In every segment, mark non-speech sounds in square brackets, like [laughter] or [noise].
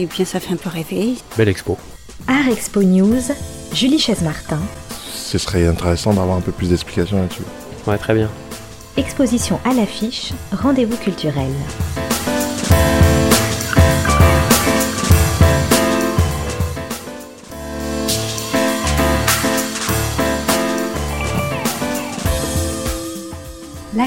et bien ça fait un peu rêver. Belle expo. Art Expo News, Julie Chaise-Martin. Ce serait intéressant d'avoir un peu plus d'explications là-dessus. Ouais, très bien. Exposition à l'affiche, rendez-vous culturel.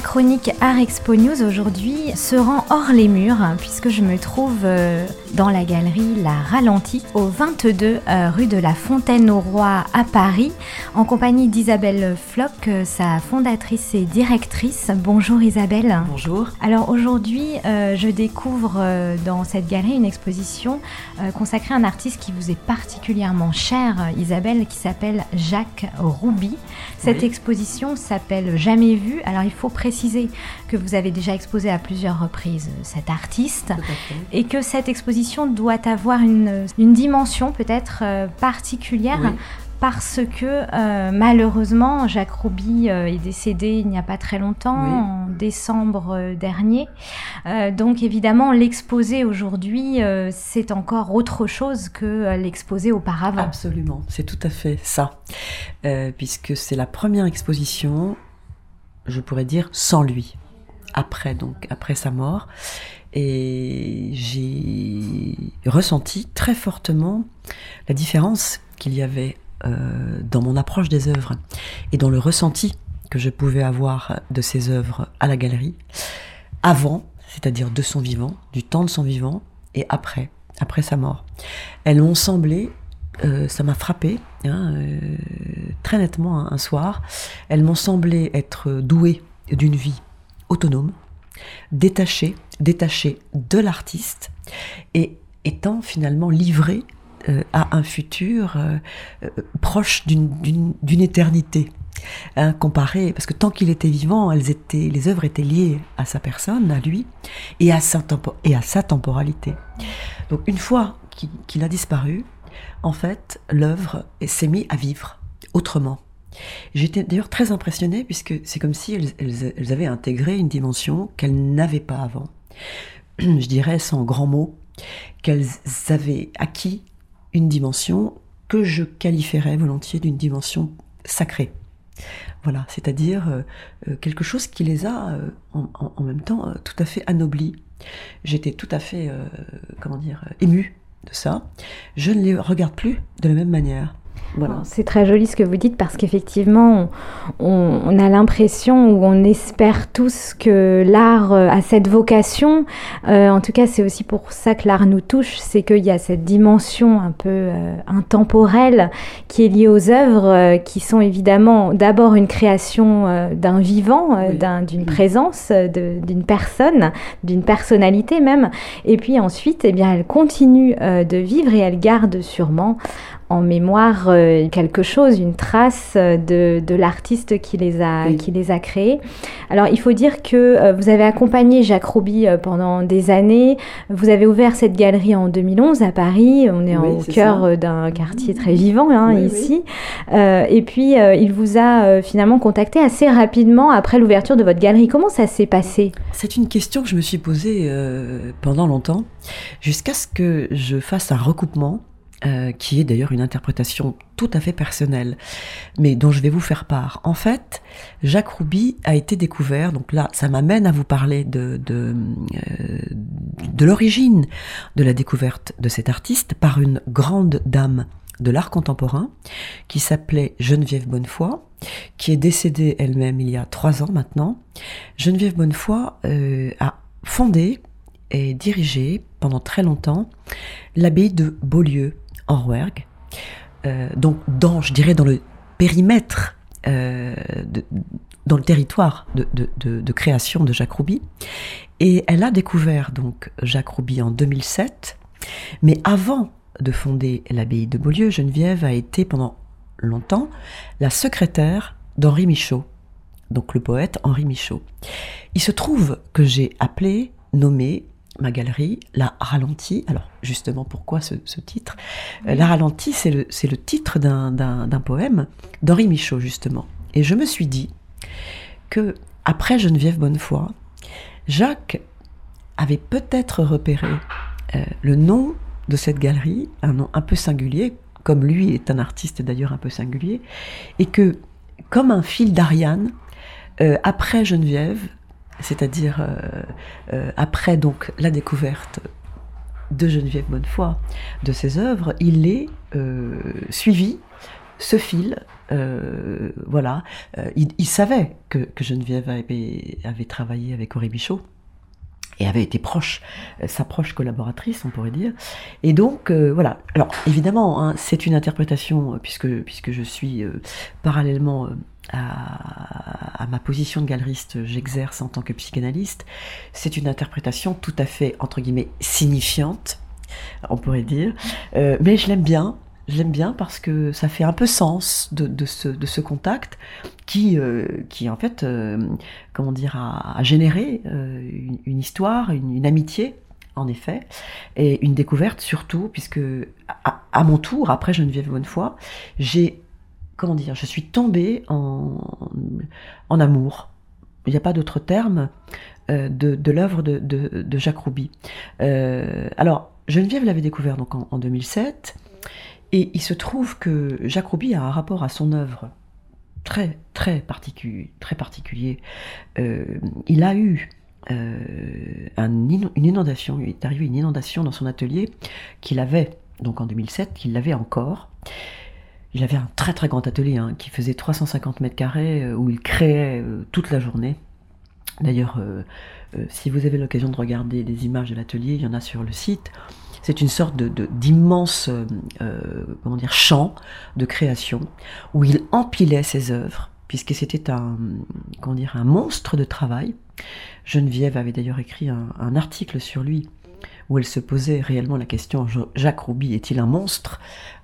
Chronique Art Expo News aujourd'hui se rend hors les murs puisque je me trouve euh, dans la galerie La Ralentie au 22 euh, rue de la Fontaine au Roi à Paris en compagnie d'Isabelle Floch, euh, sa fondatrice et directrice. Bonjour Isabelle. Bonjour. Alors aujourd'hui, je découvre dans cette galerie une exposition consacrée à un artiste qui vous est particulièrement cher, Isabelle, qui s'appelle Jacques Rouby. Cette exposition s'appelle Jamais vu. Alors il faut préciser que vous avez déjà exposé à plusieurs reprises cet artiste et que cette exposition doit avoir une, dimension peut-être euh, particulière. Parce que euh, malheureusement, Jacques Rouby euh, est décédé il n'y a pas très longtemps, en décembre dernier. donc évidemment, l'exposer aujourd'hui, c'est encore autre chose que l'exposer auparavant. Absolument, c'est tout à fait ça. puisque c'est la première exposition je pourrais dire, sans lui, après, donc, après sa mort. Et j'ai ressenti très fortement la différence qu'il y avait euh, dans mon approche des œuvres et dans le ressenti que je pouvais avoir de ces œuvres à la galerie, avant, c'est-à-dire de son vivant, du temps de son vivant, et après, après sa mort. Elles m'ont semblé euh, ça m'a frappé hein, euh, très nettement un, soir. Elles m'ont semblé être douées d'une vie autonome, détachée, détachée de l'artiste et étant finalement livrées euh, à un futur proche d'une éternité. Hein, parce que tant qu'il était vivant, elles étaient, les œuvres étaient liées à sa personne, à lui, et à sa, et à sa temporalité. Donc une fois qu'il a disparu, en fait, l'œuvre s'est mise à vivre autrement. J'étais d'ailleurs très impressionnée puisque c'est comme si elles, avaient intégré une dimension qu'elles n'avaient pas avant. [clears throat] Je dirais sans grands mots qu'elles avaient acquis une dimension que je qualifierais volontiers d'une dimension sacrée. Voilà, c'est-à-dire euh, euh, quelque chose qui les a euh, en, même temps tout à fait anoblis. J'étais tout à fait, comment dire, émue de ça, je ne les regarde plus de la même manière. Voilà. C'est très joli ce que vous dites parce qu'effectivement, on, a l'impression ou on espère tous que l'art euh, a cette vocation. Euh, en tout cas, c'est aussi pour ça que l'art nous touche, c'est qu'il y a cette dimension un peu euh, intemporelle qui est liée aux œuvres, qui sont évidemment d'abord une création d'un vivant, d'une présence, d'une personne, d'une personnalité même, et puis ensuite, eh bien, elle continue de vivre et elle garde sûrement en mémoire euh, quelque chose, une trace de, de l'artiste qui les a qui les a créés. Alors il faut dire que euh, vous avez accompagné Jacques Rouby euh, pendant des années. Vous avez ouvert cette galerie en 2011 à Paris. On est au cœur d'un quartier très vivant hein, ici. et puis il vous a finalement contacté assez rapidement après l'ouverture de votre galerie. Comment ça s'est passé? C'est une question que je me suis posée pendant longtemps, jusqu'à ce que je fasse un recoupement euh, qui est d'ailleurs une interprétation tout à fait personnelle, mais dont je vais vous faire part. En fait, Jacques Rouby a été découvert, donc là, ça m'amène à vous parler de, de, euh, de l'origine de la découverte de cet artiste par une grande dame de l'art contemporain qui s'appelait Geneviève Bonnefoy, qui est décédée elle-même il y a trois ans maintenant. Geneviève Bonnefoy euh, a fondé et dirigé pendant très longtemps l'abbaye de Beaulieu en euh, donc dans, je dirais, dans le périmètre, euh, dans le territoire de, création de Jacques Rouby. Et elle a découvert donc Jacques Rouby en 2007, mais avant de fonder l'abbaye de Beaulieu, Geneviève a été pendant longtemps la secrétaire d'Henri Michaud, donc le poète Henri Michaud. Il se trouve que j'ai appelé, nommé ma galerie, La Ralentie. Alors, justement, pourquoi ce, titre? Euh, La Ralentie, c'est le, le, titre d'un poème d'Henri Michaud, justement. Et je me suis dit que, après Geneviève Bonnefoy, Jacques avait peut-être repéré euh, le nom de cette galerie, un nom un peu singulier, comme lui est un artiste d'ailleurs un peu singulier, et que, comme un fil d'Ariane, euh, après Geneviève, c'est-à-dire euh, euh, après donc la découverte de Geneviève Bonnefoy, de ses œuvres, il est suivi ce fil, voilà, il, savait que, Geneviève avait, travaillé avec Aurélie Bichot, et avait été proche, euh, sa proche collaboratrice, on pourrait dire. Et donc, euh, voilà. Alors, évidemment, hein, c'est une interprétation, euh, puisque, puisque je suis parallèlement à, ma position de galeriste, j'exerce en tant que psychanalyste. C'est une interprétation tout à fait, entre guillemets, signifiante, on pourrait dire. mais je l'aime bien, je l'aime bien parce que ça fait un peu sens de, ce, de ce, contact qui, euh, qui en fait, euh, comment dire, a, généré euh, une, histoire, une, amitié, en effet, et une découverte surtout, puisque à, mon tour, après Geneviève Bonnefoy, j'ai, comment dire, je suis tombée en, amour. Il n'y a pas d'autre terme de, de l'œuvre de, Jacques Rouby. alors, Geneviève l'avait découvert en, en 2007. Et il se trouve que Jacques Rouby a un rapport à son œuvre très. Très particulier. Euh, il a eu euh, une inondation, il est arrivé une inondation dans son atelier qu'il avait, donc en 2007, qu'il l'avait encore. Il avait un très très grand atelier hein, qui faisait 350 mètres carrés euh, où il créait toute la journée. D'ailleurs, si vous avez l'occasion de regarder des images de l'atelier, il y en a sur le site. C'est une sorte de, d'immense euh, euh, comment dire champ de création où il empilait ses œuvres puisque c'était un dire un monstre de travail. Geneviève avait d'ailleurs écrit un, article sur lui où elle se posait réellement la question Jacques Rouby est-il un monstre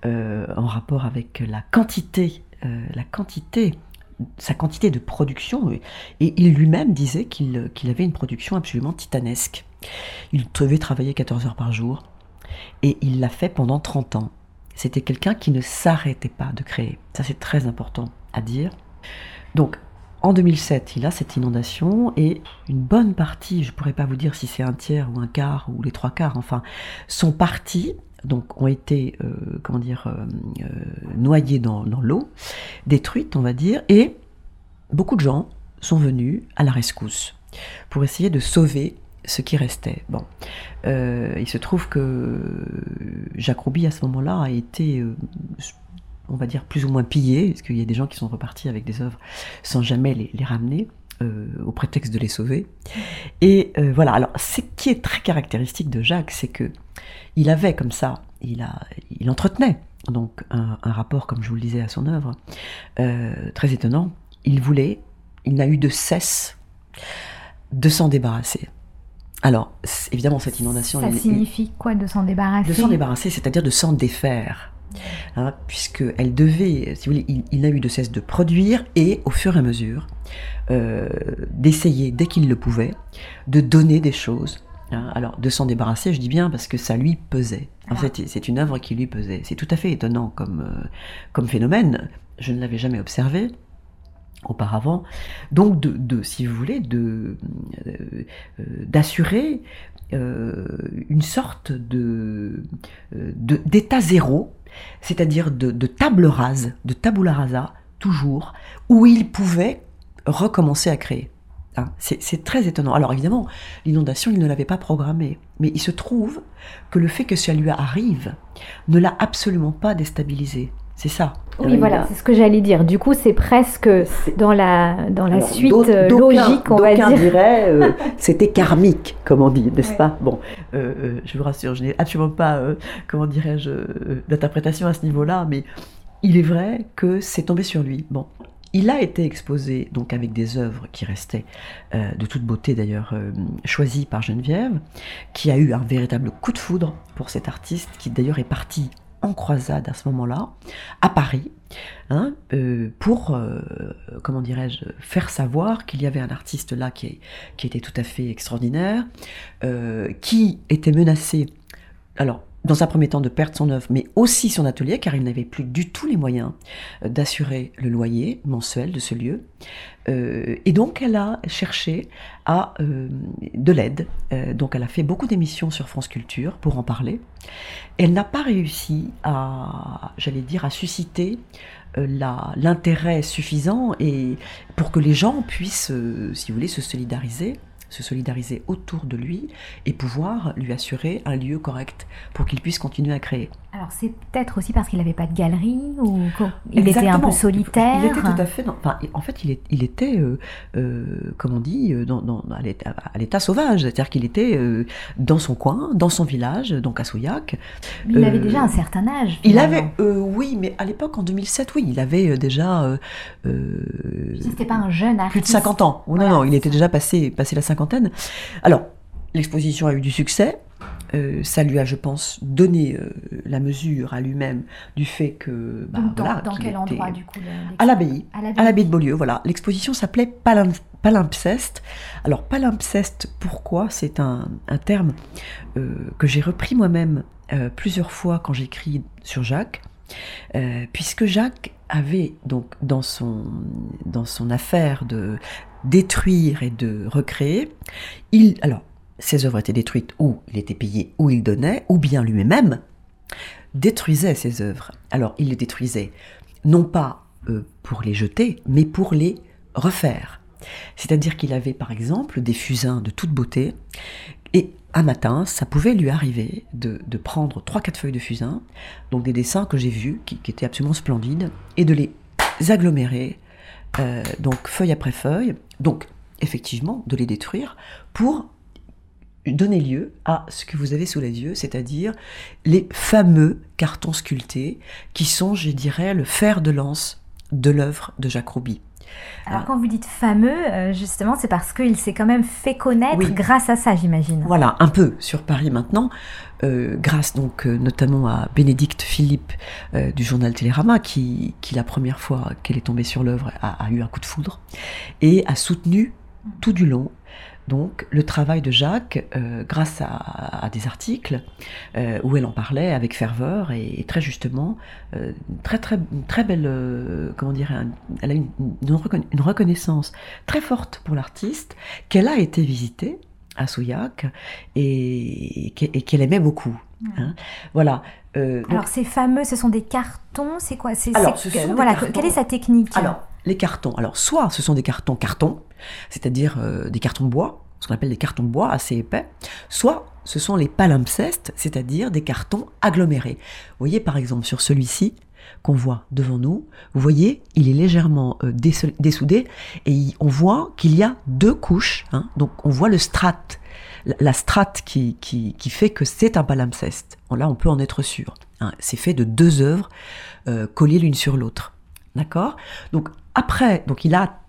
euh, en rapport avec la quantité la quantité sa quantité de production, et il lui-même disait qu'il qu'il avait une production absolument titanesque. Il devait travailler 14 heures par jour, et il l'a fait pendant 30 ans. C'était quelqu'un qui ne s'arrêtait pas de créer. Ça, c'est très important à dire. Donc, en 2007, il a cette inondation et une bonne partie, je ne pourrais pas vous dire si c'est un tiers ou un quart ou les trois quarts, enfin, sont partis, donc ont été, euh, comment dire, euh, euh, noyés dans, l'eau, détruites, on va dire, et beaucoup de gens sont venus à la rescousse pour essayer de sauver ce qui restait. Bon, il se trouve que Jacques Rouby à ce moment-là a été, on va dire, plus ou moins pillé, parce qu'il y a des gens qui sont repartis avec des œuvres sans jamais les, ramener. Euh, au prétexte de les sauver. Et voilà. Alors, ce qui est très caractéristique de Jacques, c'est que il avait comme ça, il a, il entretenait donc un, un rapport, comme je vous le disais, à son œuvre, très étonnant. Il voulait, il n'a eu de cesse de s'en débarrasser. Alors, évidemment, cette inondation... Ça signifie quoi de s'en débarrasser? De s'en débarrasser, c'est-à-dire de s'en défaire. Hein, Puisqu'elle devait, si vous voulez, il, n'a eu de cesse de produire et, au fur et à mesure, euh, d'essayer, dès qu'il le pouvait, de donner des choses. Hein. Alors, de s'en débarrasser, je dis bien parce que ça lui pesait. En ah. fait, c'est une œuvre qui lui pesait. C'est tout à fait étonnant comme, euh, comme phénomène. Je ne l'avais jamais observé auparavant. Donc, de, si vous voulez, de euh, euh, d'assurer euh, une sorte de d'état zéro, c'est-à-dire de, table rase, de tabula rasa, toujours, où il pouvait recommencer à créer. Hein, c'est très étonnant. Alors évidemment, l'inondation, il ne l'avait pas programmée, mais il se trouve que le fait que ça lui arrive ne l'a absolument pas déstabilisé. C'est ça. Oui, voilà, c'est ce que j'allais dire. Du coup, c'est presque dans la, dans la suite euh, logique, on va dire. dirait euh, [laughs] c'était karmique, comme on dit, n'est-ce pas? Bon, euh, je vous rassure, je n'ai absolument pas, comment dirais-je, d'interprétation à ce niveau-là, mais il est vrai que c'est tombé sur lui. Bon, il a été exposé donc avec des œuvres qui restaient de toute beauté d'ailleurs choisies par Geneviève, qui a eu un véritable coup de foudre pour cet artiste qui d'ailleurs est parti en croisade à ce moment-là, à Paris, hein, euh, pour, euh, comment dirais-je, faire savoir qu'il y avait un artiste là qui, était tout à fait extraordinaire, euh, qui était menacé. Alors, dans un premier temps de perdre son œuvre, mais aussi son atelier, car il n'avait plus du tout les moyens euh, d'assurer le loyer mensuel de ce lieu. Euh, et donc elle a cherché à euh, de l'aide. donc elle a fait beaucoup d'émissions sur France Culture pour en parler. Elle n'a pas réussi à, j'allais dire, à susciter l'intérêt suffisant et pour que les gens puissent, si vous voulez, se solidariser se solidariser autour de lui et pouvoir lui assurer un lieu correct pour qu'il puisse continuer à créer. Alors c'est peut-être aussi parce qu'il n'avait pas de galerie ou il était un peu solitaire. Il était tout à fait. enfin, en fait, il, il était, euh, euh, comme on dit, euh, dans, dans, à l'état sauvage, c'est-à-dire qu'il était dans son coin, dans son village, donc à Souillac. Il avait déjà un certain âge. Il avait, oui, mais à l'époque, en 2007, oui, il avait déjà. C'était pas un jeune artiste. Plus de 50 ans. non, non, il était déjà passé, passé la cinquantaine. Alors, l'exposition a eu du succès. Euh, ça lui a, je pense, donné euh, la mesure à lui-même du fait que. Bah, dans, quel endroit, du coup À l'abbaye. À l'abbaye de Beaulieu, voilà. L'exposition s'appelait Palimpseste. Alors, palimpseste, pourquoi? C'est un, terme euh, que j'ai repris moi-même plusieurs fois quand j'écris sur Jacques, puisque Jacques avait donc dans son, dans son affaire de détruire et de recréer, il, alors ses œuvres étaient détruites ou il était payé ou il donnait, ou bien lui-même détruisait ses œuvres. Alors il les détruisait non pas euh, pour les jeter, mais pour les refaire. C'est-à-dire qu'il avait par exemple des fusains de toute beauté, et un matin, ça pouvait lui arriver de, prendre trois quatre feuilles de fusain, donc des dessins que j'ai vus, qui, étaient absolument splendides, et de les agglomérer, euh, donc feuille après feuille, donc effectivement de les détruire pour donner lieu à ce que vous avez sous les yeux, c'est-à-dire les fameux cartons sculptés qui sont, je dirais, le fer de lance de l'œuvre de Jacques Rouby. Alors, quand vous dites fameux, euh, justement, c'est parce qu'il s'est quand même fait connaître grâce à ça, j'imagine. Voilà, un peu sur Paris maintenant, euh, grâce donc euh, notamment à Bénédicte Philippe du journal Télérama, qui, qui la première fois qu'elle est tombée sur l'œuvre a, a, eu un coup de foudre et a soutenu tout du long donc le travail de Jacques euh, grâce à, des articles euh, où elle en parlait avec ferveur et, très justement euh, très très très belle comment dire elle a une, une, reconnaissance très forte pour l'artiste qu'elle a été visitée à Souillac et, qu'elle aimait beaucoup. Hein. Voilà. Alors ces fameux, ce sont des cartons, c'est quoi? C'est, voilà, Quelle est sa technique? Alors les cartons. Alors soit ce sont des cartons cartons, c'est-à-dire euh, des cartons bois, ce qu'on appelle des cartons bois assez épais, soit ce sont les palimpsestes, c'est-à-dire des cartons agglomérés. Vous voyez par exemple sur celui-ci qu'on voit devant nous, vous voyez, il est légèrement euh, dessoudé et on voit qu'il y a deux couches, hein. donc on voit le strate, la strate qui, qui, fait que c'est un palimpseste. Là, on peut en être sûr. Hein. C'est fait de deux œuvres euh, collées l'une sur l'autre. D'accord? Donc après, donc il a,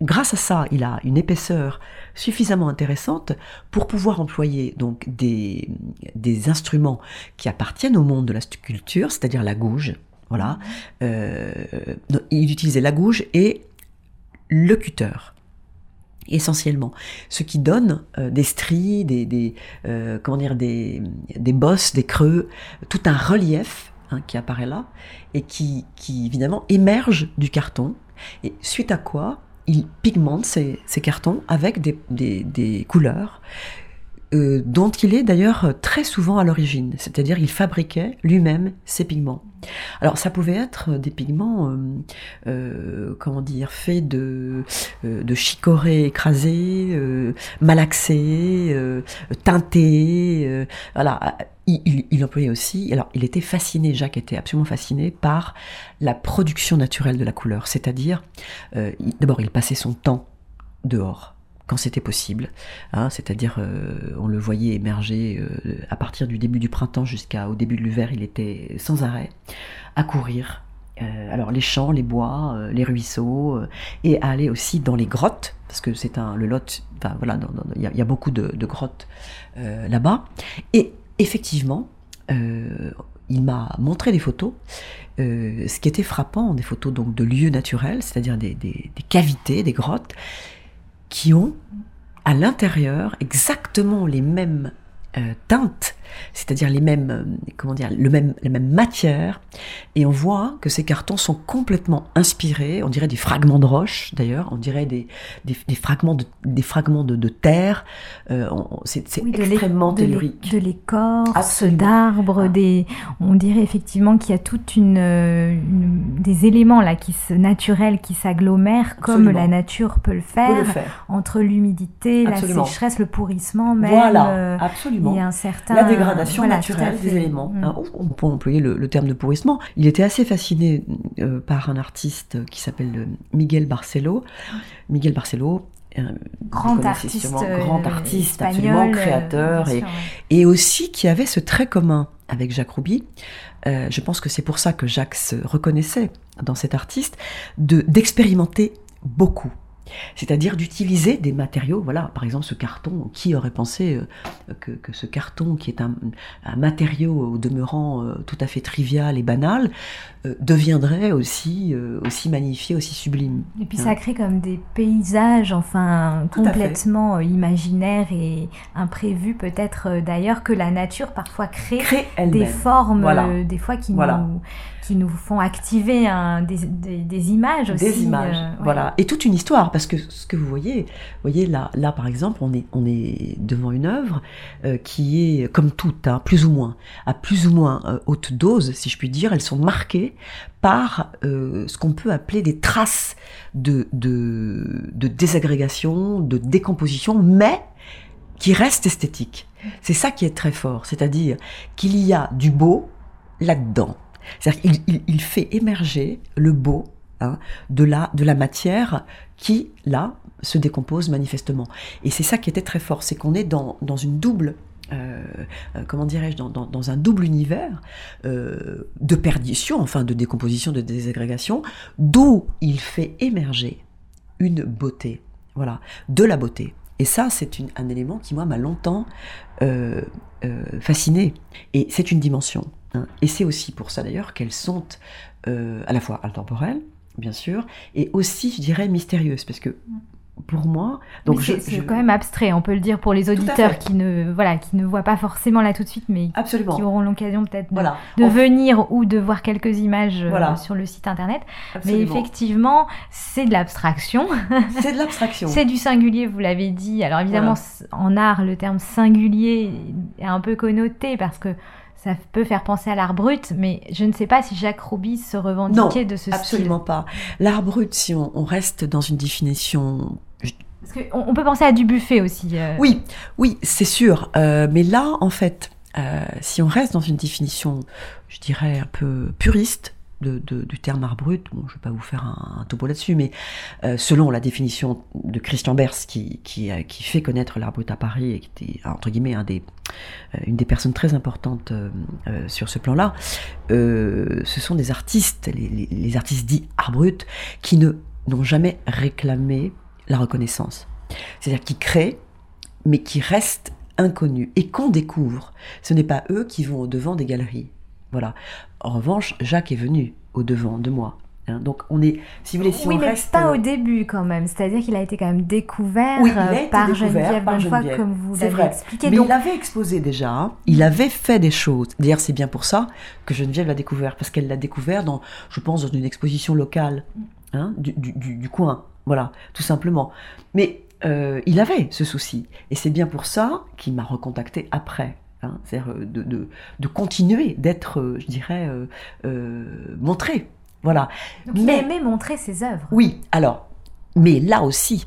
grâce à ça, il a une épaisseur suffisamment intéressante pour pouvoir employer donc des, des instruments qui appartiennent au monde de la sculpture, c'est-à-dire la gouge. Voilà. Euh, il utilisait la gouge et le cutter essentiellement, ce qui donne euh, des stries, des, des euh, comment dire, des, des bosses, des creux, tout un relief hein, qui apparaît là et qui, qui évidemment émerge du carton et suite à quoi, il pigmente ces, cartons avec des, couleurs euh, dont il est d'ailleurs très souvent à l'origine, c'est-à-dire il fabriquait lui-même ses pigments. Alors ça pouvait être des pigments, euh, euh, comment dire, faits de, de chicorée écrasée, malaxés, teintés, voilà, il, employait aussi, alors il était fasciné, Jacques était absolument fasciné par la production naturelle de la couleur, c'est-à-dire, euh, d'abord il passait son temps dehors quand c'était possible, hein, c'est-à-dire euh, on le voyait émerger euh, à partir du début du printemps jusqu'au début de l'hiver, il était sans arrêt à courir. alors les champs, les bois, les ruisseaux, et à aller aussi dans les grottes, parce que c'est un le Lot, enfin voilà, il y, a beaucoup de, grottes là-bas, et effectivement, euh, il m'a montré des photos. Euh, ce qui était frappant, des photos donc de lieux naturels, c'est-à-dire des, cavités, des grottes, qui ont à l'intérieur exactement les mêmes euh, teintes c'est-à-dire les mêmes, euh, comment dire, le même, la même matière, et on voit que ces cartons sont complètement inspirés, on dirait des fragments de roche d'ailleurs, on dirait des, des, des fragments de, des fragments de, de terre, euh, c'est Oui, extrêmement de tellurique. De l'écorce, d'arbres, Ah. des. On dirait effectivement qu'il y a toute une, euh, une- des éléments là qui se naturels qui s'agglomèrent comme la nature peut le faire peut le faire. entre l'humidité, la sécheresse, le pourrissement même. Voilà, absolument. il y a un certain dégradation voilà, naturelle des éléments. Mm. hein. on peut employer le, le terme de pourrissement. Il était assez fasciné euh, par un artiste qui s'appelle euh, Miguel Barcelo. Miguel Barcelo, euh, vous grand artiste, grand artiste, espagnol, absolument créateur, et, sûr, ouais. et aussi qui avait ce trait commun avec Jacques Rouby. Euh, je pense que c'est pour ça que Jacques se reconnaissait dans cet artiste, de d'expérimenter beaucoup. C'est-à-dire d'utiliser des matériaux, voilà, par exemple ce carton, qui aurait pensé euh, que, que ce carton, qui est un, un matériau au demeurant euh, tout à fait trivial et banal, euh, deviendrait aussi, euh, aussi magnifié, aussi sublime. Et puis Hein. ça crée comme des paysages, enfin Tout complètement imaginaires et imprévus peut-être d'ailleurs que la nature parfois crée Crée des formes, Voilà. des fois qui Voilà. nous qui nous font activer un- des, des- des images aussi. des images, euh, ouais. voilà, et toute une histoire, parce que ce que vous voyez, vous voyez là, là par exemple, on est, on est devant une œuvre euh, qui est comme toute, hein, plus ou moins, à plus ou moins euh, haute dose, si je puis dire, elles sont marquées par ce qu'on peut appeler des traces de, de, de désagrégation, de décomposition, mais qui restent esthétiques. C'est ça qui est très fort, c'est-à-dire qu'il y a du beau là-dedans. C'est-à-dire qu'il il- fait émerger le beau hein, de, la, de la matière qui, là, se décompose manifestement. Et c'est ça qui était très fort, c'est qu'on est dans, dans une double... euh, euh, comment dirais-je, dans, dans- un double univers euh, de perdition, enfin de décomposition, de désagrégation, d'où il fait émerger une beauté, voilà, de la beauté. Et ça, c'est un élément qui, moi, m'a longtemps fasciné. Et c'est une dimension. Hein. Et c'est aussi pour ça, d'ailleurs, qu'elles sont euh, à la fois intemporelles, bien sûr, et aussi, je dirais, mystérieuses. Parce que, pour moi... Donc c'est je- quand même abstrait, on peut le dire pour les auditeurs qui ne voilà qui ne voient pas forcément là tout de suite, mais Absolument. qui auront l'occasion peut-être de, Voilà. de En- venir ou de voir quelques images euh, sur le site internet. Mais effectivement, c'est de l'abstraction. [laughs] C'est de l'abstraction. C'est du singulier, vous l'avez dit. Alors évidemment, Voilà. en art, le terme singulier est un peu connoté parce que ça peut faire penser à l'art brut, mais je ne sais pas si Jacques Rouby se revendiquait de ce Absolument pas. L'art brut, si on, on reste dans une définition. Parce qu'on on peut penser à du buffet aussi. euh. Oui, oui, c'est sûr. Euh, mais là, en fait, euh, si on reste dans une définition, je dirais, un peu puriste de, du terme art brut, je ne vais pas vous faire un, topo là-dessus, mais euh, selon la définition de Christian Bers, qui, a- qui fait connaître l'art brut à Paris et qui était, entre guillemets, euh, une des personnes très importantes euh, euh, sur ce plan-là, euh, ce sont des artistes, les, les- artistes dits art brut, qui ne n'ont jamais réclamé la reconnaissance. C'est-à-dire qui créent, mais qui restent inconnus et qu'on découvre. Ce n'est pas eux qui vont au devant des galeries. Voilà. En revanche, Jacques est venu au devant de moi. hein. donc on est, si vous voulez, si oui, on mais reste, pas au début quand même. C'est-à-dire qu'il a été quand même découvert Oui, euh, par découvert Geneviève par comme vous l'avez expliqué. Mais Donc, il avait exposé déjà, hein. il avait fait des choses. D'ailleurs, c'est bien pour ça que Geneviève l'a découvert, parce qu'elle l'a découvert dans, je pense, dans une exposition locale hein, du, du- du- du coin. Voilà, tout simplement. Mais euh, il avait ce souci. Et c'est bien pour ça qu'il m'a recontacté après. Hein. C'est-à-dire euh, de, de- de continuer d'être, euh, je dirais, euh, montré. Voilà. donc il mais- aimait montrer ses œuvres. Oui, alors, mais là aussi,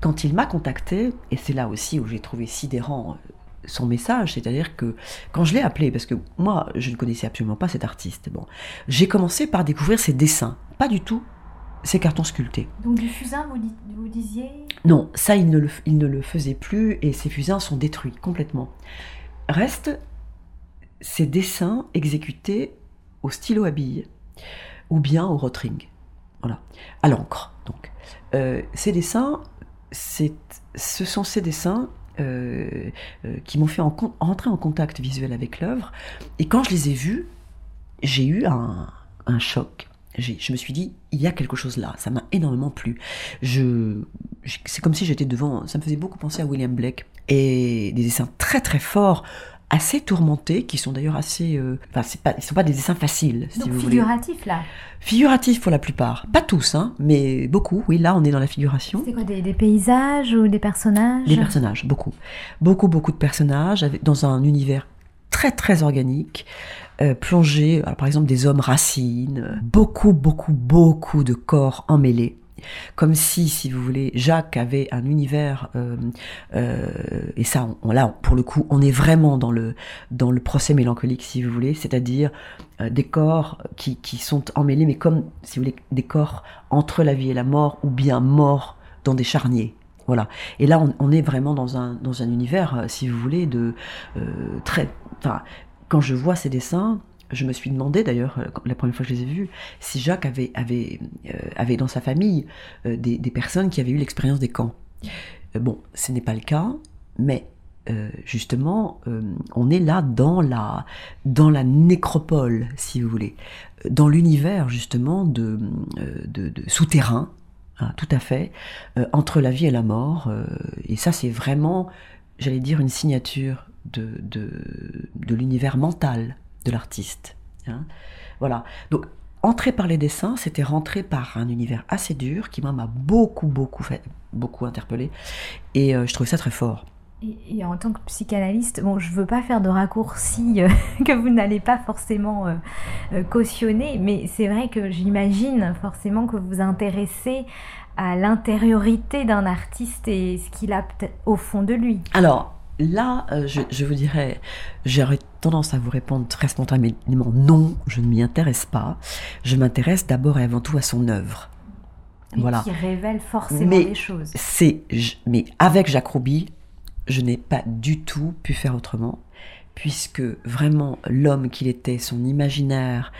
quand il m'a contacté, et c'est là aussi où j'ai trouvé sidérant son message, c'est-à-dire que quand je l'ai appelé, parce que moi, je ne connaissais absolument pas cet artiste, bon, j'ai commencé par découvrir ses dessins, pas du tout ses cartons sculptés. Donc du fusain, vous disiez? Non, ça, il ne, le, il ne le faisait plus, et ses fusains sont détruits complètement. Reste ses dessins exécutés au stylo à billes, ou bien au rotring, voilà, à l'encre. Donc, Euh, ces dessins, ce sont ces dessins euh, euh, qui m'ont fait en rentrer en contact visuel avec l'œuvre. Et quand je les ai vus, j'ai eu un choc. Je me suis dit, il y a quelque chose là. Ça m'a énormément plu. Je, je- c'est comme si j'étais devant. Ça me faisait beaucoup penser à William Blake et des dessins très très forts assez tourmentés, qui sont d'ailleurs assez... euh, Enfin, pas, ils sont pas des dessins faciles, si Donc vous voulez. figuratif là. Figuratifs pour la plupart. Pas tous, hein, mais beaucoup. Oui, là, on est dans la figuration. C'est quoi des, des paysages ou des personnages? Des personnages, beaucoup. Beaucoup, beaucoup de personnages avec, dans un univers très, très organique, euh, plongé, alors, par exemple, des hommes racines, beaucoup, beaucoup, beaucoup de corps emmêlés. Comme si, si vous voulez, Jacques avait un univers, euh, euh, et ça, on, là, pour le coup, on est vraiment dans le, dans le procès mélancolique, si vous voulez, c'est-à-dire des corps qui, qui sont emmêlés, mais comme, si vous voulez, des corps entre la vie et la mort, ou bien morts dans des charniers. Voilà. Et là, on, est vraiment dans un, dans un univers, si vous voulez, de très. Quand je vois ces dessins, je me suis demandé d'ailleurs, euh, la première fois que je les ai vus, si Jacques avait, avait, euh, avait dans sa famille euh, des, des personnes qui avaient eu l'expérience des camps. Bon, ce n'est pas le cas, mais justement, on est là dans la, dans la nécropole, si vous voulez, dans l'univers justement de, de, souterrain, hein, tout à fait, entre la vie et la mort. et ça, c'est vraiment, j'allais dire, une signature de, de, de l'univers mental de l'artiste. hein. Voilà. Donc, entrer par les dessins, c'était rentrer par un univers assez dur qui moi m'a beaucoup, beaucoup fait, beaucoup interpellé. Et euh, je trouvais ça très fort. Et, et en tant que psychanalyste, bon, je veux pas faire de raccourcis euh, [laughs] que vous n'allez pas forcément euh, cautionner, mais c'est vrai que j'imagine forcément que vous vous intéressez à l'intériorité d'un artiste et ce qu'il a au fond de lui. Alors, là, euh, je, je vous dirais, j'aurais tendance à vous répondre très spontanément non, je ne m'y intéresse pas. Je m'intéresse d'abord et avant tout à son œuvre. Voilà. qui révèle forcément Mais- des choses. C'est, mais avec Jacques Rouby, je n'ai pas du tout pu faire autrement, puisque vraiment l'homme qu'il était, son imaginaire,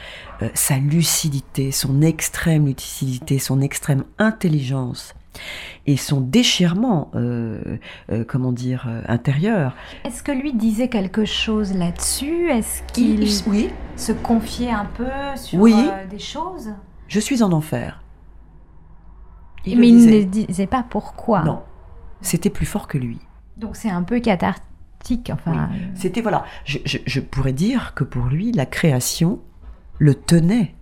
euh, sa lucidité, son extrême lucidité, son extrême intelligence et son déchirement, euh, euh, comment dire, euh, intérieur. Est-ce que lui disait quelque chose là-dessus? Est-ce qu'il Il- oui, se confiait un peu sur Oui. euh, des choses? Je suis en enfer. Mais le il ne disait pas pourquoi. Non, c'était plus fort que lui. Donc c'est un peu cathartique. Enfin, C'était voilà, je, je- je pourrais dire que pour lui, la création le tenait,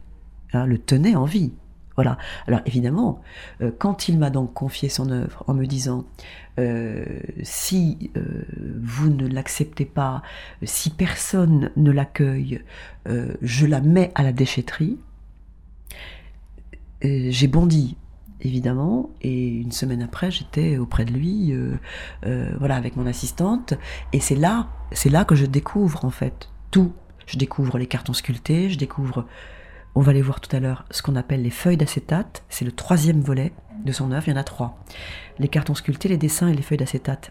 hein, le tenait en vie. Alors évidemment, euh, quand il m'a donc confié son œuvre en me disant euh, si euh, vous ne l'acceptez pas, si personne ne l'accueille, je la mets à la déchetterie. J'ai bondi évidemment. Et une semaine après j'étais auprès de lui voilà avec mon assistante. Et c'est là c'est là que je découvre en fait tout. Je découvre les cartons sculptés je découvre on va les voir tout à l'heure ce qu'on appelle les feuilles d'acétate. C'est le troisième volet de son œuvre. Il y en a trois. Les cartons sculptés les dessins et les feuilles d'acétate.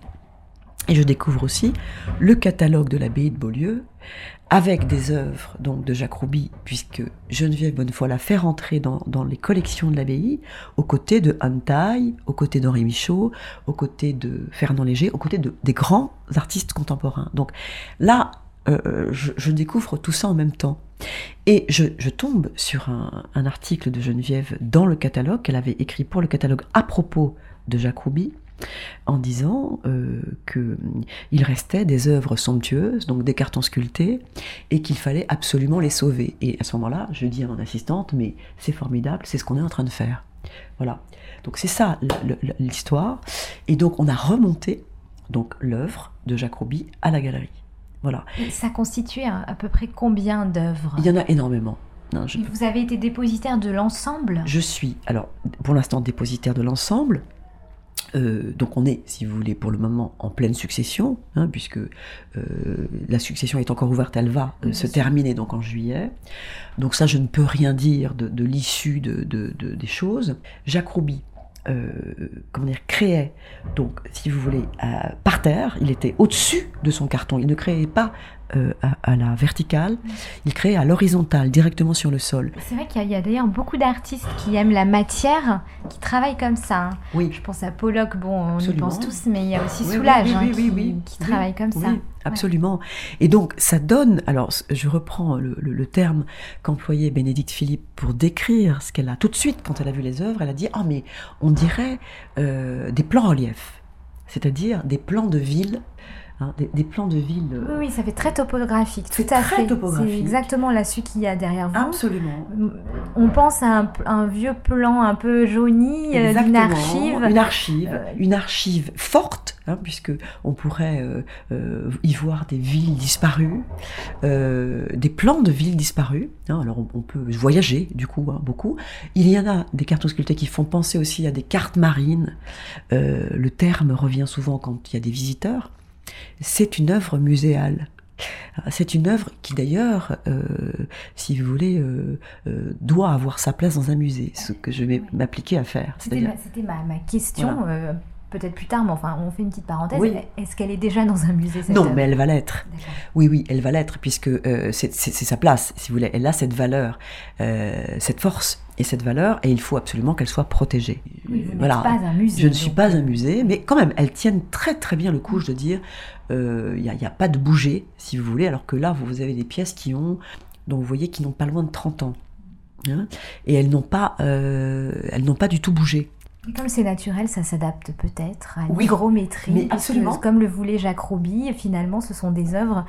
Et je découvre aussi le catalogue de l'abbaye de Beaulieu avec des œuvres donc de Jacques Rouby, puisque Geneviève Bonnefoy l'a fait rentrer dans, les collections de l'abbaye, aux côtés de Antaille, aux côtés d'Henri Michaud, aux côtés de Fernand Léger, aux côtés de, des grands artistes contemporains. Donc là, euh, je, je découvre tout ça en même temps. Et je, tombe sur un, article de Geneviève dans le catalogue qu'elle avait écrit pour le catalogue à propos de Jacques Rouby, en disant euh, que il restait des œuvres somptueuses, donc des cartons sculptés, et qu'il fallait absolument les sauver. Et à ce moment-là, je dis à mon assistante, mais c'est formidable, c'est ce qu'on est en train de faire. Voilà. Donc c'est ça l'histoire. Et donc on a remonté donc l'œuvre de Jacques Rouby à la galerie. Voilà. ça constituait à, peu près combien d'œuvres? Il y en a énormément. Non, je, Et Vous avez été dépositaire de l'ensemble? Je suis, alors, pour l'instant, dépositaire de l'ensemble. Euh, donc on est, si vous voulez, pour le moment en pleine succession, hein, puisque euh, la succession est encore ouverte, elle va euh, se terminer donc en juillet. Donc ça, je ne peux rien dire de, de l'issue de, de- de- des choses. Jacques Rouby, euh, comment dire, créait donc, si vous voulez, à- par terre, il était au-dessus de son carton. Il ne créait pas euh, à, à la verticale, il créait à l'horizontale, directement sur le sol. C'est vrai qu'il y a, d'ailleurs beaucoup d'artistes qui aiment la matière, qui travaillent comme ça. hein. Oui. Je pense à Pollock, bon, on y pense tous, mais il y a aussi Oui, Soulage oui, hein, oui, qui, oui, oui. qui Oui, travaille comme ça. Oui, absolument. Et donc, ça donne, alors je reprends le, le- le terme qu'employait Bénédicte Philippe pour décrire ce qu'elle a tout de suite, quand elle a vu les œuvres, elle a dit, ah mais on dirait euh, des plans reliefs, c'est-à-dire des plans de ville hein, des, plans de ville. Oui, oui, ça fait très topographique, tout à fait. Topographique. C'est exactement la suite qu'il y a derrière vous. Absolument. On pense à un, vieux plan un peu jauni d'une archive. Une archive, une archive forte, hein, puisque on pourrait y voir des villes disparues, des plans de villes disparues. Hein. alors on, peut voyager du coup beaucoup. Il y en a des cartes sculptées qui font penser aussi à des cartes marines. le terme revient souvent quand il y a des visiteurs, c'est une œuvre muséale. C'est une œuvre qui d'ailleurs, euh, si vous voulez, euh, euh, doit avoir sa place dans un musée, ce que je vais m'appliquer à faire. C'était ma, question. Peut-être plus tard, mais enfin, on fait une petite parenthèse. Est-ce qu'elle est déjà dans un musée Non, mais elle va l'être. Oui, oui, elle va l'être, puisque c'est sa place, si vous voulez. Elle a cette valeur, cette force et cette valeur, et il faut absolument qu'elle soit protégée. voilà. Pas un musée, je ne suis pas un musée, mais quand même, elles tiennent très très bien le coup de dire, il euh, n'y a, pas de bouger, si vous voulez, alors que là, vous avez des pièces qui ont, dont vous voyez, qui n'ont pas loin de 30 ans. Hein, et elles n'ont pas, euh, elles n'ont pas du tout bougé. Comme c'est naturel, ça s'adapte peut-être à l'hygrométrie. Mais absolument. Comme le voulait Jacques Rouby, finalement, ce sont des œuvres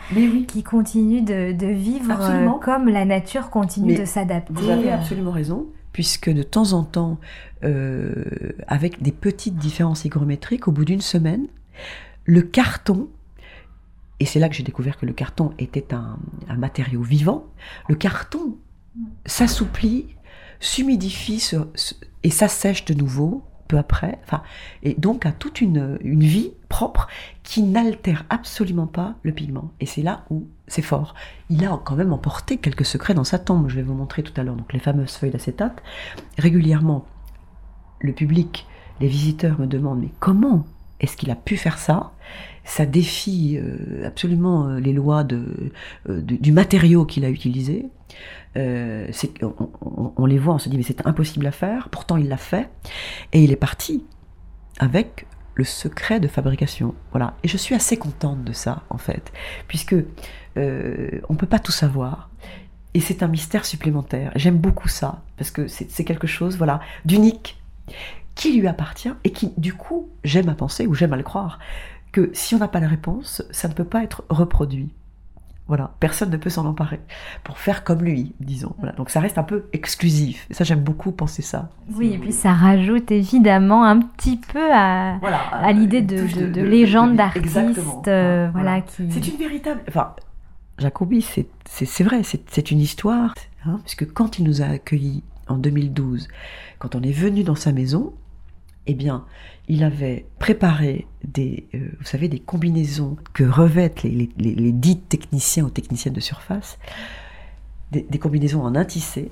qui continuent de, vivre euh, comme la nature continue de s'adapter. Vous avez absolument raison puisque de temps en temps, euh, avec des petites différences hygrométriques, au bout d'une semaine, le carton, et c'est là que j'ai découvert que le carton était un, matériau vivant, le carton s'assouplit, s'humidifie et s'assèche de nouveau peu après, et donc a toute une, une vie propre qui n'altère absolument pas le pigment. Et c'est là où c'est fort. Il a quand même emporté quelques secrets dans sa tombe, je vais vous montrer tout à l'heure, donc les fameuses feuilles d'acétate. Régulièrement, le public, les visiteurs me demandent, mais comment est-ce qu'il a pu faire ça? Ça défie euh, absolument euh, les lois de, euh, du matériau qu'il a utilisé. On, les voit, on se dit mais c'est impossible à faire, pourtant il l'a fait, et il est parti avec le secret de fabrication. Voilà, et je suis assez contente de ça en fait, puisque on peut pas tout savoir. Et c'est un mystère supplémentaire. J'aime beaucoup ça, parce que c'est quelque chose voilà, d'unique, qui lui appartient, et qui, du coup, j'aime à penser, ou j'aime à le croire, que si on n'a pas la réponse, ça ne peut pas être reproduit. Voilà, personne ne peut s'en emparer pour faire comme lui, disons. Voilà, donc ça reste un peu exclusif. Et ça, j'aime beaucoup penser ça. Oui, et puis ça rajoute évidemment un petit peu à, à l'idée de, de, légende d'artiste. Euh, voilà, qui... C'est une véritable. Enfin, Jacobi, c'est vrai, c'est une histoire. Hein, puisque quand il nous a accueillis en 2012, quand on est venu dans sa maison, eh bien, il avait préparé des, euh, vous savez, des combinaisons que revêtent les, les, dits techniciens ou techniciennes de surface, des, combinaisons en un tissé.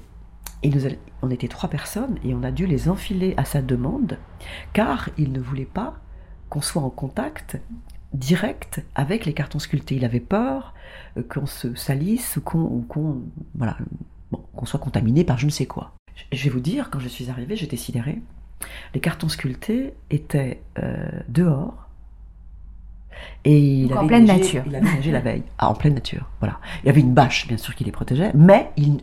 Et nous, on était trois personnes et on a dû les enfiler à sa demande, car il ne voulait pas qu'on soit en contact direct avec les cartons sculptés. Il avait peur euh, qu'on se salisse ou qu'on voilà, qu'on soit contaminé par je ne sais quoi. Je vais vous dire, quand je suis arrivée, j'étais sidérée les cartons sculptés étaient euh, dehors. Et il avait en pleine nature. Il avait neigé la veille. [laughs] Ah, en pleine nature. Voilà. Il y avait une bâche, bien sûr, qui les protégeait, mais il,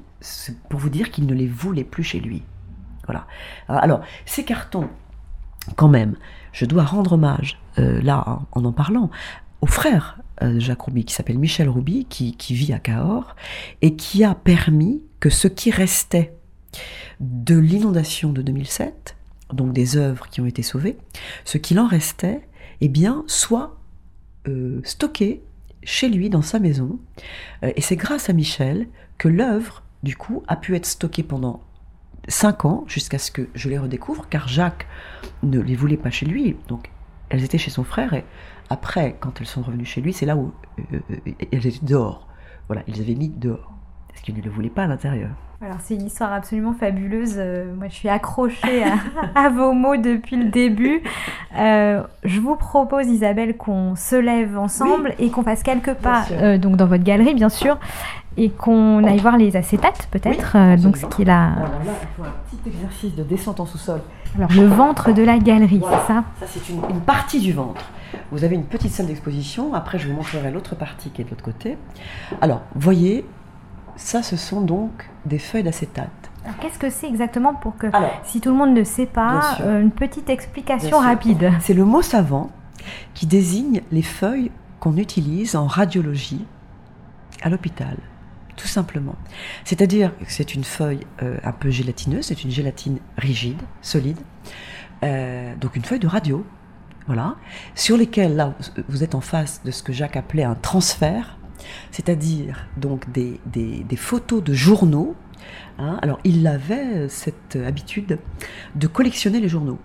pour vous dire qu'il ne les voulait plus chez lui. Voilà. Alors, ces cartons, quand même, je dois rendre hommage, euh, là, en en parlant, au frère euh, de Jacques Rouby, qui s'appelle Michel Rouby, qui, qui vit à Cahors, et qui a permis que ce qui restait de l'inondation de 2007 donc des œuvres qui ont été sauvées, ce qu'il en restait, eh bien, soit euh, stocké chez lui dans sa maison. Euh, et c'est grâce à Michel que l'œuvre, du coup, a pu être stockée pendant cinq ans jusqu'à ce que je les redécouvre, car Jacques ne les voulait pas chez lui. Donc, elles étaient chez son frère et après, quand elles sont revenues chez lui, c'est là où euh, elles étaient dehors. Voilà, ils avaient mis dehors parce qu'il ne le voulait pas à l'intérieur. Alors c'est une histoire absolument fabuleuse. Euh, moi je suis accrochée à, [laughs] vos mots depuis le début. Euh, je vous propose Isabelle qu'on se lève ensemble et qu'on fasse quelques pas euh, donc dans votre galerie bien sûr et qu'on aille voir les acétates peut-être. donc ce qui est là. Alors là il faut un petit exercice de descente en sous-sol. Alors le ventre de la galerie, c'est ça Ça c'est une, une partie du ventre. Vous avez une petite salle d'exposition. Après je vous montrerai l'autre partie qui est de l'autre côté. Alors voyez ça, ce sont donc des feuilles d'acétate. Qu'est-ce que c'est exactement pour que, si tout le monde ne sait pas, euh, une petite explication rapide C'est le mot savant qui désigne les feuilles qu'on utilise en radiologie à l'hôpital, tout simplement. C'est-à-dire que c'est une feuille euh, un peu gélatineuse, c'est une gélatine rigide, solide, euh, donc une feuille de radio, voilà, sur lesquelles là vous êtes en face de ce que Jacques appelait un transfert, c'est-à-dire donc des, photos de journaux. Hein. Alors il avait cette habitude de collectionner les journaux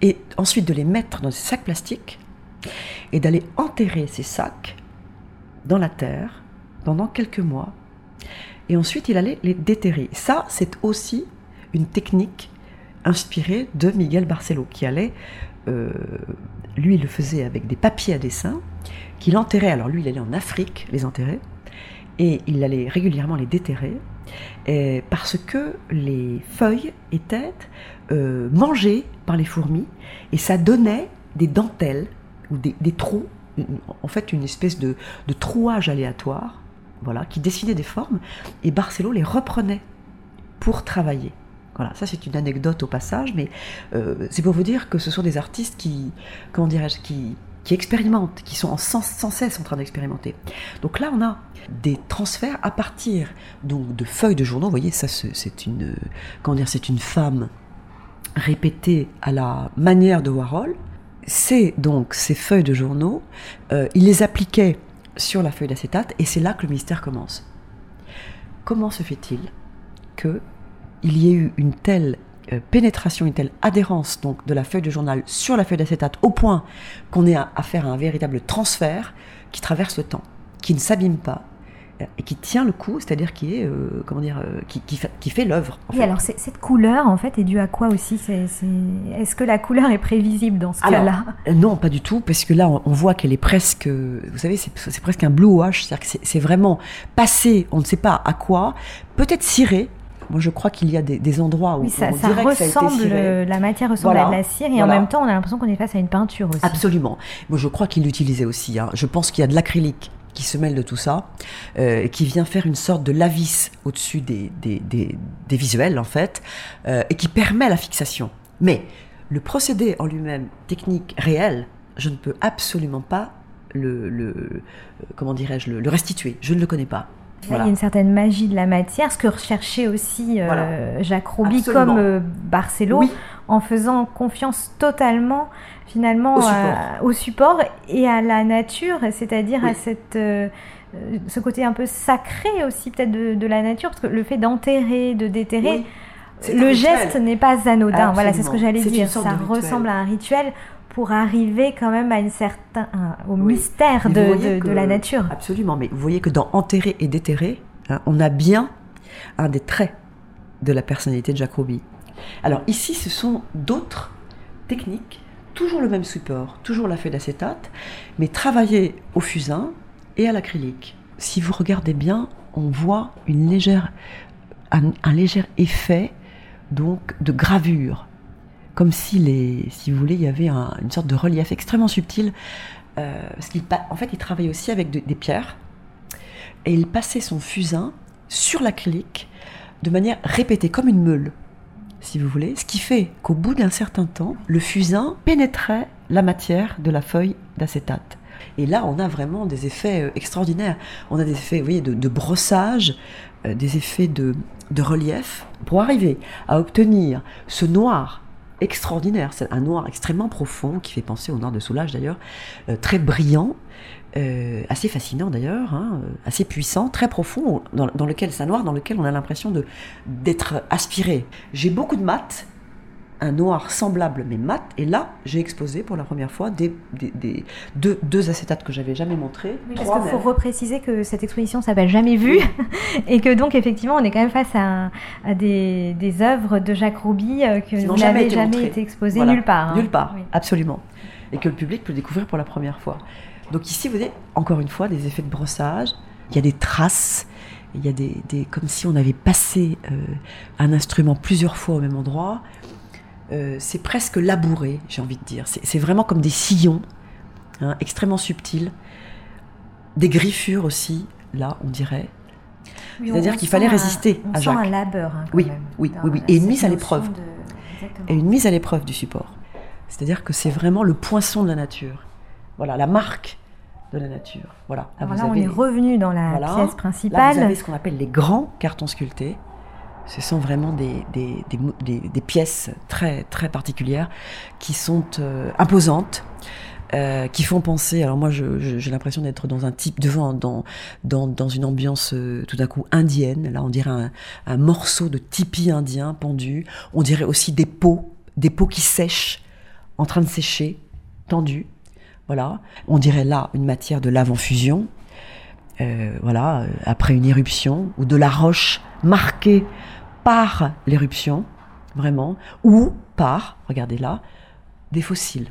et ensuite de les mettre dans des sacs plastiques et d'aller enterrer ces sacs dans la terre pendant quelques mois. Et ensuite, il allait les déterrer. Ça, c'est aussi une technique inspirée de Miguel Barcelo, qui allait, euh, lui, il le faisait avec des papiers à dessin, qu'il enterrait. Alors lui, il allait en Afrique les enterrer, et il allait régulièrement les déterrer, parce que les feuilles étaient euh, mangées par les fourmis, et ça donnait des dentelles ou des, trous, en fait une espèce de, trouage aléatoire, voilà, qui dessinait des formes, et Barcelo les reprenait pour travailler. Voilà, ça c'est une anecdote au passage, mais euh, c'est pour vous dire que ce sont des artistes qui, comment dirais-je, qui, qui expérimentent, qui sont sans, cesse en train d'expérimenter. Donc là, on a des transferts à partir donc de feuilles de journaux. Vous voyez, ça c'est une, comment dire, c'est une femme répétée à la manière de Warhol c'est donc ces feuilles de journaux, euh, il les appliquait sur la feuille d'acétate et c'est là que le mystère commence. Comment se fait-il qu'il y ait eu une telle pénétration, une telle adhérence donc de la feuille de journal sur la feuille d'acétate au point qu'on ait à, à faire un véritable transfert qui traverse le temps, qui ne s'abîme pas, et qui tient le coup, c'est-à-dire qui est, euh, comment dire, euh, qui, qui, fait, l'œuvre. Oui, alors cette couleur, en fait, est due à quoi aussi? Est-ce que la couleur est prévisible dans ce cas-là? euh, Non, pas du tout, parce que là, on, voit qu'elle est presque, vous savez, c'est presque un blue wash, c'est-à-dire que c'est vraiment passé, on ne sait pas à quoi, peut-être ciré, moi, je crois qu'il y a des, endroits où oui, ça, on ça dirait ressemble, que ça a été la matière ressemble à de la cire et en même temps, on a l'impression qu'on est face à une peinture aussi. Absolument. Moi, je crois qu'il l'utilisait aussi. Hein. Je pense qu'il y a de l'acrylique qui se mêle de tout ça, euh, qui vient faire une sorte de lavis au-dessus des, des, des, visuels, en fait, euh, et qui permet la fixation. Mais le procédé en lui-même, technique réel, je ne peux absolument pas le, le comment dirais-je, le, restituer. Je ne le connais pas. Il y a une certaine magie de la matière, ce que recherchait aussi euh, Jacques Rouby comme Barcelo, en faisant confiance totalement finalement au support, et à la nature, c'est-à-dire à cette euh, ce côté un peu sacré aussi peut-être de, la nature, parce que le fait d'enterrer, de déterrer, le geste n'est pas anodin. Voilà, c'est ce que j'allais dire. Ça ressemble à un rituel pour arriver quand même à une certain, au mystère de, de, la nature. Absolument, mais vous voyez que dans enterrer et déterrer, hein, on a bien un des traits de la personnalité de Jacques Alors ici, ce sont d'autres techniques toujours le même support, toujours la feuille d'acétate, mais travaillé au fusain et à l'acrylique. Si vous regardez bien, on voit une légère, un, léger effet donc de gravure, comme si, les, si vous voulez, il y avait une sorte de relief extrêmement subtil. Euh, en fait, il travaillait aussi avec des pierres et il passait son fusain sur l'acrylique de manière répétée, comme une meule si vous voulez, ce qui fait qu'au bout d'un certain temps, le fusain pénétrait la matière de la feuille d'acétate. Et là, on a vraiment des effets euh, extraordinaires. On a des effets, vous voyez, de, brossage, euh, des effets de, relief, pour arriver à obtenir ce noir extraordinaire, c'est un noir extrêmement profond qui fait penser au noir de Soulage d'ailleurs, euh, très brillant, euh, assez fascinant d'ailleurs, hein, euh, assez puissant, très profond, dans, lequel c'est un noir dans lequel on a l'impression d'être aspiré. J'ai beaucoup de mat, un noir semblable mais mat, et là j'ai exposé pour la première fois des, des, deux, deux, acétates que j'avais jamais montrés. Oui, parce qu'il faut repréciser que cette exposition s'appelle Jamais vu, [laughs] et que donc effectivement on est quand même face à, à des, des, œuvres de Jacques Rouby euh, qui n'ont jamais, jamais été exposées nulle part. Hein. Nulle part, absolument. Et que le public peut découvrir pour la première fois. Donc ici, vous avez encore une fois des effets de brossage. Il y a des traces. Il y a des, comme si on avait passé euh, un instrument plusieurs fois au même endroit. Euh, c'est presque labouré, j'ai envie de dire. C'est vraiment comme des sillons, hein, extrêmement subtils. Des griffures aussi, là, on dirait. C'est-à-dire qu'il fallait résister à Jacques. un labeur. Hein, oui, oui, oui, oui, Et une mise à l'épreuve. Et une mise à l'épreuve du support. C'est-à-dire que c'est vraiment le poinçon de la nature. Voilà, la marque de la nature. Voilà. Alors là, on est revenu dans la pièce principale. Là, vous avez ce qu'on appelle les grands cartons sculptés. Ce sont vraiment des, des, pièces très, très particulières qui sont euh, imposantes. Euh, qui font penser. Alors moi, j'ai l'impression d'être dans un type devant dans dans, dans une ambiance euh, tout à coup indienne. Là, on dirait un, morceau de tipi indien pendu. On dirait aussi des peaux, des peaux qui sèchent, en train de sécher, tendues. Voilà. On dirait là une matière de lave en fusion. Euh, voilà, après une éruption ou de la roche marquée par l'éruption, vraiment, ou par, regardez là, des fossiles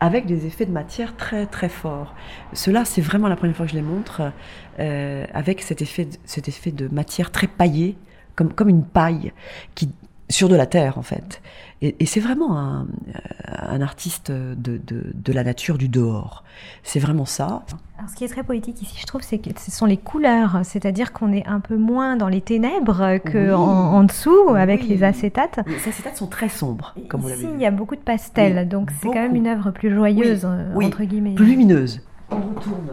avec des effets de matière très très forts. Cela, c'est vraiment la première fois que je les montre, euh, avec cet effet, de, cet effet de matière très paillée, comme, comme une paille, qui, sur de la terre en fait. Et, c'est vraiment un, euh, un artiste de, de, de, la nature du dehors. C'est vraiment ça. Alors, ce qui est très poétique ici, je trouve, c'est que ce sont les couleurs. C'est-à-dire qu'on est un peu moins dans les ténèbres qu'en en, dessous avec les acétates. Les acétates sont très sombres, comme vous l'avez Ici, il y a beaucoup de pastels, donc c'est quand même une œuvre plus joyeuse, euh, entre guillemets. Plus lumineuse. On retourne.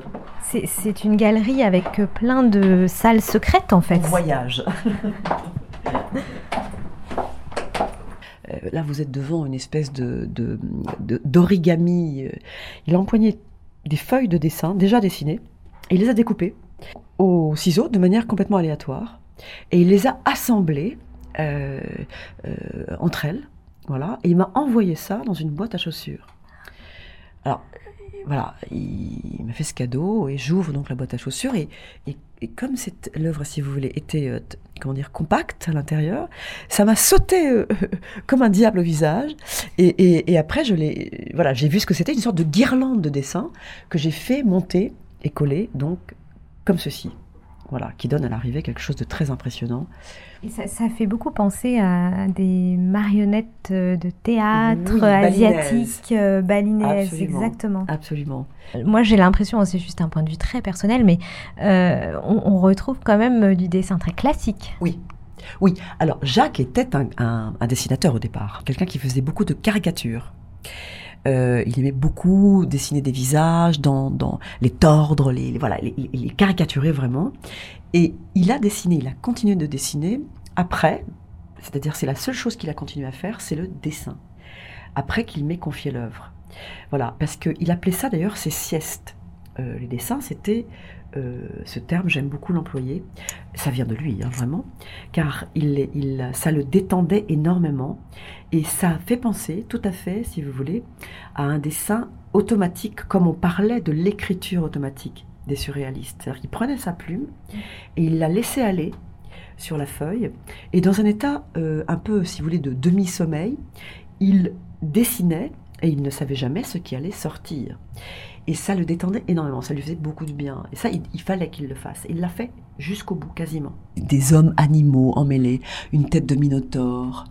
C'est une galerie avec plein de salles secrètes en fait. voyage. [laughs] Euh, là, vous êtes devant une espèce de, d'origami. Euh, il a empoigné des feuilles de dessin déjà dessinées et il les a découpées au ciseau de manière complètement aléatoire et il les a assemblées euh, entre elles. Voilà, et il m'a envoyé ça dans une boîte à chaussures. Alors, voilà, il, m'a fait ce cadeau et j'ouvre donc la boîte à chaussures et, et, comme l'œuvre, si vous voulez, était euh, comment dire compacte à l'intérieur, ça m'a sauté euh, [laughs] comme un diable au visage. Et, et après, je l'ai, voilà, j'ai vu ce que c'était une sorte de guirlande de dessin que j'ai fait monter et coller donc comme ceci voilà, qui donne à l'arrivée quelque chose de très impressionnant. Et ça, fait beaucoup penser à des marionnettes euh, de théâtre asiatiques, euh, balinaises, exactement. Absolument. Moi, j'ai l'impression, c'est juste un point de vue très personnel, mais euh, on, retrouve quand même du dessin très classique. Oui, oui, alors Jacques était un dessinateur au départ, quelqu'un qui faisait beaucoup de caricatures. Euh, il aimait beaucoup dessiner des visages, dans, les tordre, les, voilà, les, caricaturer vraiment. Et il a dessiné, il a continué de dessiner après, c'est-à-dire c'est la seule chose qu'il a continué à faire, c'est le dessin. Après qu'il m'ait confié l'œuvre. Voilà, parce qu'il appelait ça d'ailleurs ses siestes. Euh, les dessins, c'était euh, ce terme, j'aime beaucoup l'employer. Ça vient de lui, hein, vraiment, car il, il, ça le détendait énormément et ça fait penser, tout à fait, si vous voulez, à un dessin automatique, comme on parlait de l'écriture automatique des surréalistes. C'est-à-dire qu'il prenait sa plume et il la laissait aller sur la feuille et dans un état euh, un peu, si vous voulez, de demi-sommeil, il dessinait et il ne savait jamais ce qui allait sortir. Et ça le détendait énormément, ça lui faisait beaucoup de bien. Et ça, il, fallait qu'il le fasse. Il l'a fait jusqu'au bout, quasiment. Des hommes animaux emmêlés, une tête de minotaure,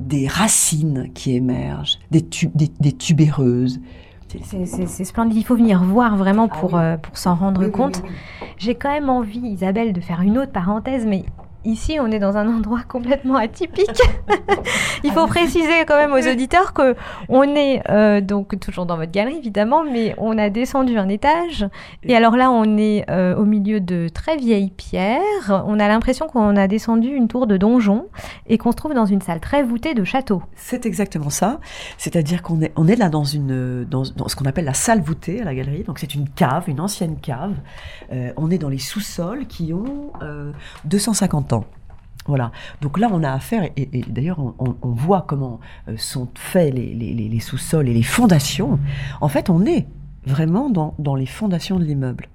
des racines qui émergent, des, des, tubéreuses. C'est splendide, il faut venir voir vraiment ah pour, euh, pour s'en rendre compte. J'ai quand même envie, Isabelle, de faire une autre parenthèse, mais Ici, on est dans un endroit [laughs] complètement atypique. [laughs] Il faut préciser quand même aux auditeurs que on est euh, donc toujours dans votre galerie évidemment, mais on a descendu un étage. Et alors là, on est euh, au milieu de très vieilles pierres. On a l'impression qu'on a descendu une tour de donjon et qu'on se trouve dans une salle très voûtée de château. C'est exactement ça. C'est-à-dire qu'on est, on est là dans une dans, ce qu'on appelle la salle voûtée à la galerie. Donc c'est une cave, une ancienne cave. Euh, on est dans les sous-sols qui ont 250 Voilà. Donc là, on a affaire, et, d'ailleurs, on, voit comment euh, sont faits les, sous-sols et les fondations. En fait, on est vraiment dans, les fondations de l'immeuble.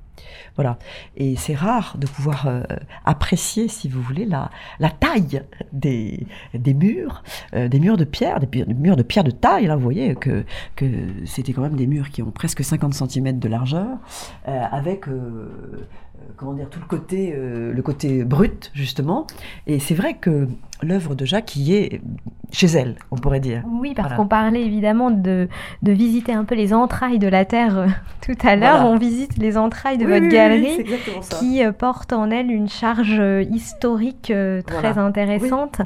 Voilà. Et c'est rare de pouvoir euh, apprécier, si vous voulez, la, taille des, murs, euh, des murs de pierre, des, murs de pierre de taille. Là, vous voyez que, c'était quand même des murs qui ont presque 50 cm de largeur, avec comment dire, tout le côté, euh, le côté brut, justement. Et c'est vrai que l'œuvre de Jacques y est chez elle, on pourrait dire. Oui, parce qu'on parlait évidemment de, de, visiter un peu les entrailles de la Terre euh, [laughs] tout à l'heure. On visite les entrailles de votre galerie qui porte en elle une charge historique très intéressante.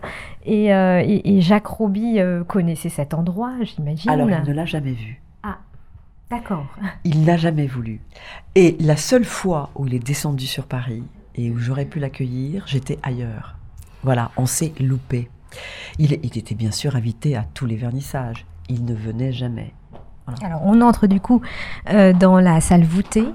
Et, et, Jacques Roby connaissait cet endroit, j'imagine. Alors, il ne l'a jamais vu. D'accord. [laughs] Il n'a jamais voulu. Et la seule fois où il est descendu sur Paris et où j'aurais pu l'accueillir, j'étais ailleurs. Voilà, on s'est loupé. Il, il était bien sûr invité à tous les vernissages. Il ne venait jamais. Alors, on entre du coup euh, dans la salle voûtée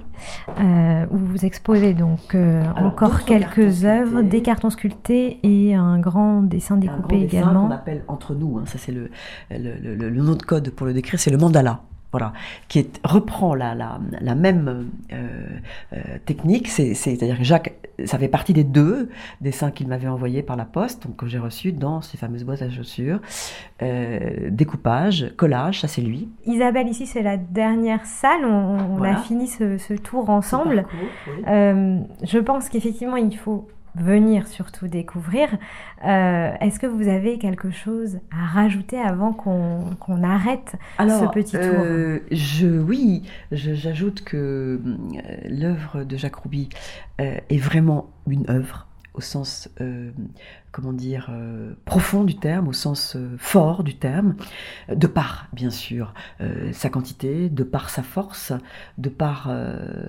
euh, où vous exposez donc euh, encore quelques œuvres, des cartons sculptés et un grand dessin découpé un grand également. Dessin qu'on appelle entre nous, hein, ça c'est le, le, le, le, nom de code pour le décrire, c'est le mandala voilà, qui est, reprend la, la, la même euh, euh, technique. C'est-à-dire que Jacques, ça fait partie des deux dessins qu'il m'avait envoyés par la poste, donc que j'ai reçus dans ces fameuses boîtes à chaussures. Euh, découpage, collage, ça c'est lui. Isabelle, ici c'est la dernière salle. On, on voilà. a fini ce, ce tour ensemble. Parcours, oui. Je pense qu'effectivement il faut venir surtout découvrir. Euh, Est-ce que vous avez quelque chose à rajouter avant qu'on qu arrête Alors, ce petit tour? euh, je, Oui, j'ajoute que euh, l'œuvre de Jacques Rouby euh, est vraiment une œuvre au sens, euh, comment dire, euh, profond du terme, au sens euh, fort du terme, de par, bien sûr, sa quantité, de par sa force, de par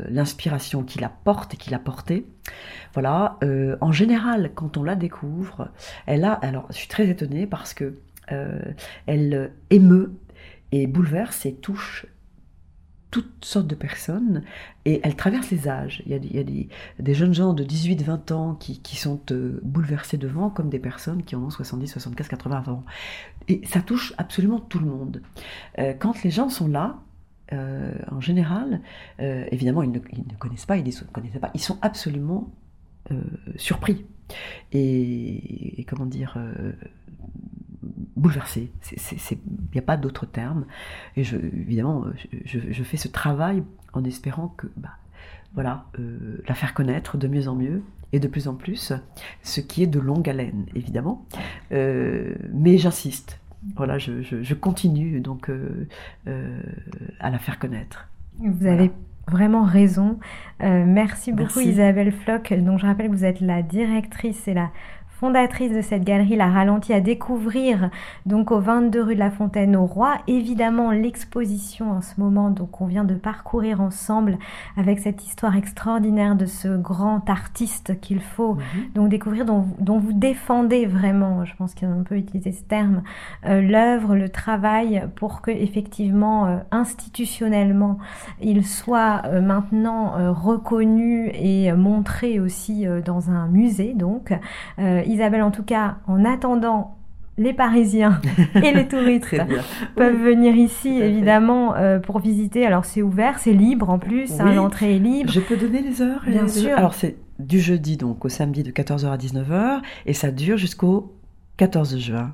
l'inspiration qu'il apporte et qu'il a portée. Voilà, en général, quand on la découvre, elle a, alors je suis très étonnée parce que elle émeut et bouleverse et touche toutes sortes de personnes et elle traverse les âges. Il y a, des, jeunes gens de 18-20 ans qui, sont euh, bouleversés devant comme des personnes qui en ont 70, 75, 80 ans. Et ça touche absolument tout le monde. Euh, quand les gens sont là, euh, en général, évidemment, ils ne, connaissent pas, ils ne connaissaient pas, ils sont absolument surpris. Et, comment dire bouleversé. Il n'y a pas d'autre terme. Et je, évidemment, je, je, fais ce travail en espérant que, bah, voilà, euh, la faire connaître de mieux en mieux et de plus en plus, ce qui est de longue haleine, évidemment. Euh, mais j'insiste. Voilà, je, je, continue donc euh, à la faire connaître. Vous avez vraiment raison. merci beaucoup Merci. Isabelle Floch, dont je rappelle que vous êtes la directrice et la fondatrice de cette galerie, la Ralentie, à découvrir donc au 22 rue de la Fontaine au Roi. Évidemment, l'exposition en ce moment, donc on vient de parcourir ensemble avec cette histoire extraordinaire de ce grand artiste qu'il faut Mhm. donc découvrir, dont, dont vous défendez vraiment, je pense qu'on peut utiliser ce terme, euh, l'œuvre, le travail pour que effectivement euh, institutionnellement il soit euh, maintenant reconnu et montré aussi dans un musée donc. Isabelle, en tout cas, en attendant, les Parisiens et les [laughs] touristes peuvent Oui. venir ici, évidemment, euh, pour visiter. Alors, c'est ouvert, c'est libre en plus, hein, l'entrée est libre. Je peux donner les heures Bien les- sûr. Alors c'est du jeudi donc au samedi de 14h à 19h et ça dure jusqu'au 14 juin.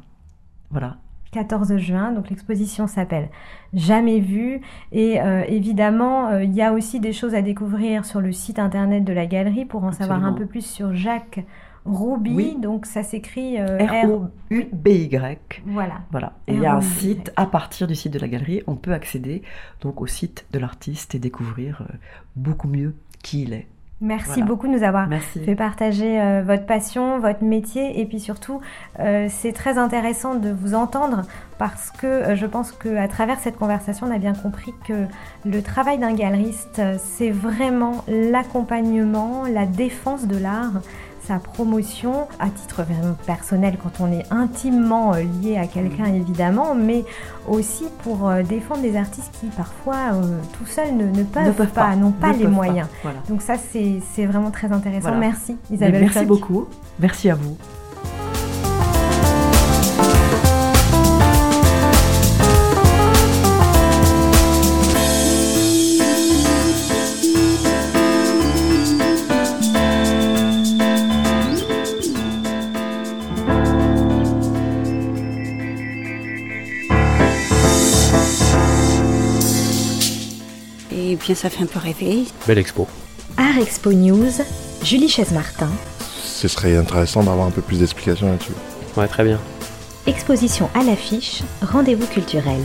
Voilà. 14 juin, donc l'exposition s'appelle Jamais vu et euh, évidemment euh, il y a aussi des choses à découvrir sur le site internet de la galerie pour en savoir un peu plus sur Jacques Rouby, Oui. donc ça s'écrit euh, R- R-O-U-B-Y. Voilà. Voilà. Et il y a un site à partir du site de la galerie, on peut accéder donc au site de l'artiste et découvrir euh, beaucoup mieux qui il est. Merci Voilà. beaucoup de nous avoir Merci. fait partager euh, votre passion, votre métier et puis surtout euh, c'est très intéressant de vous entendre parce que euh, je pense qu'à travers cette conversation on a bien compris que le travail d'un galeriste c'est vraiment l'accompagnement, la défense de l'art, sa promotion à titre vraiment personnel quand on est intimement euh, lié à quelqu'un évidemment mais aussi pour euh, défendre des artistes qui parfois euh, tout seuls ne, ne peuvent, Ne peuvent pas, pas, n'ont pas les pas. moyens. Voilà. Donc ça, c'est c'est vraiment très intéressant. Voilà. Merci Mais Isabelle. merci beaucoup. Merci à vous. Et bien, ça fait un peu rêver. Belle expo. Art Expo News, Julie Chaise-Martin. Ce serait intéressant d'avoir un peu plus d'explications là-dessus. Ouais, très bien. Exposition à l'affiche, rendez-vous culturel.